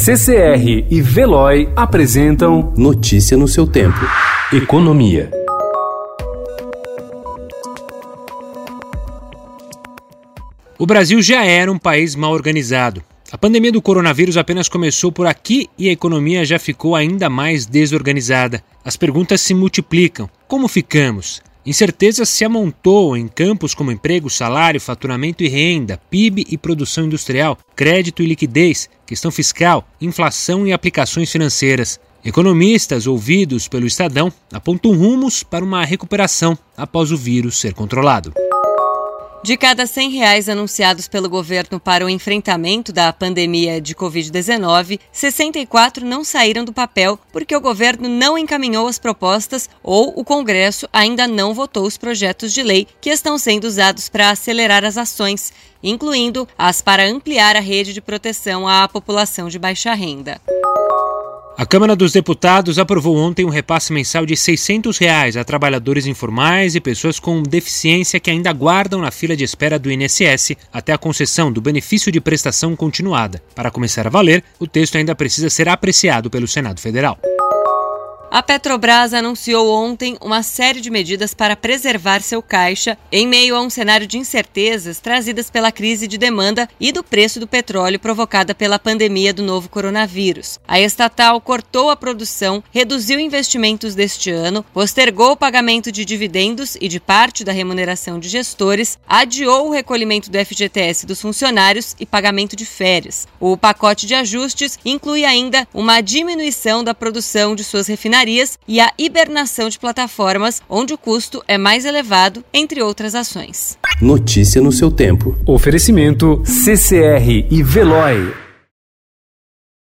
CCR e Veloy apresentam Notícia no seu tempo. Economia. O Brasil já era um país mal organizado. A pandemia do coronavírus apenas começou por aqui e a economia já ficou ainda mais desorganizada. As perguntas se multiplicam. Como ficamos? Incerteza se amontou em campos como emprego, salário, faturamento e renda, PIB e produção industrial, crédito e liquidez, questão fiscal, inflação e aplicações financeiras. Economistas ouvidos pelo Estadão apontam rumos para uma recuperação após o vírus ser controlado. De cada 100 reais anunciados pelo governo para o enfrentamento da pandemia de Covid-19, 64 não saíram do papel porque o governo não encaminhou as propostas ou o Congresso ainda não votou os projetos de lei que estão sendo usados para acelerar as ações, incluindo as para ampliar a rede de proteção à população de baixa renda. A Câmara dos Deputados aprovou ontem um repasse mensal de 600 reais a trabalhadores informais e pessoas com deficiência que ainda aguardam na fila de espera do INSS até a concessão do benefício de prestação continuada. Para começar a valer, o texto ainda precisa ser apreciado pelo Senado Federal. A Petrobras anunciou ontem uma série de medidas para preservar seu caixa em meio a um cenário de incertezas trazidas pela crise de demanda e do preço do petróleo provocada pela pandemia do novo coronavírus. A estatal cortou a produção, reduziu investimentos deste ano, postergou o pagamento de dividendos e de parte da remuneração de gestores, adiou o recolhimento do FGTS dos funcionários e pagamento de férias. O pacote de ajustes inclui ainda uma diminuição da produção de suas refinarias refinarias e a hibernação de plataformas, onde o custo é mais elevado, entre outras ações. Notícia no seu tempo. Oferecimento CCR e Veloy.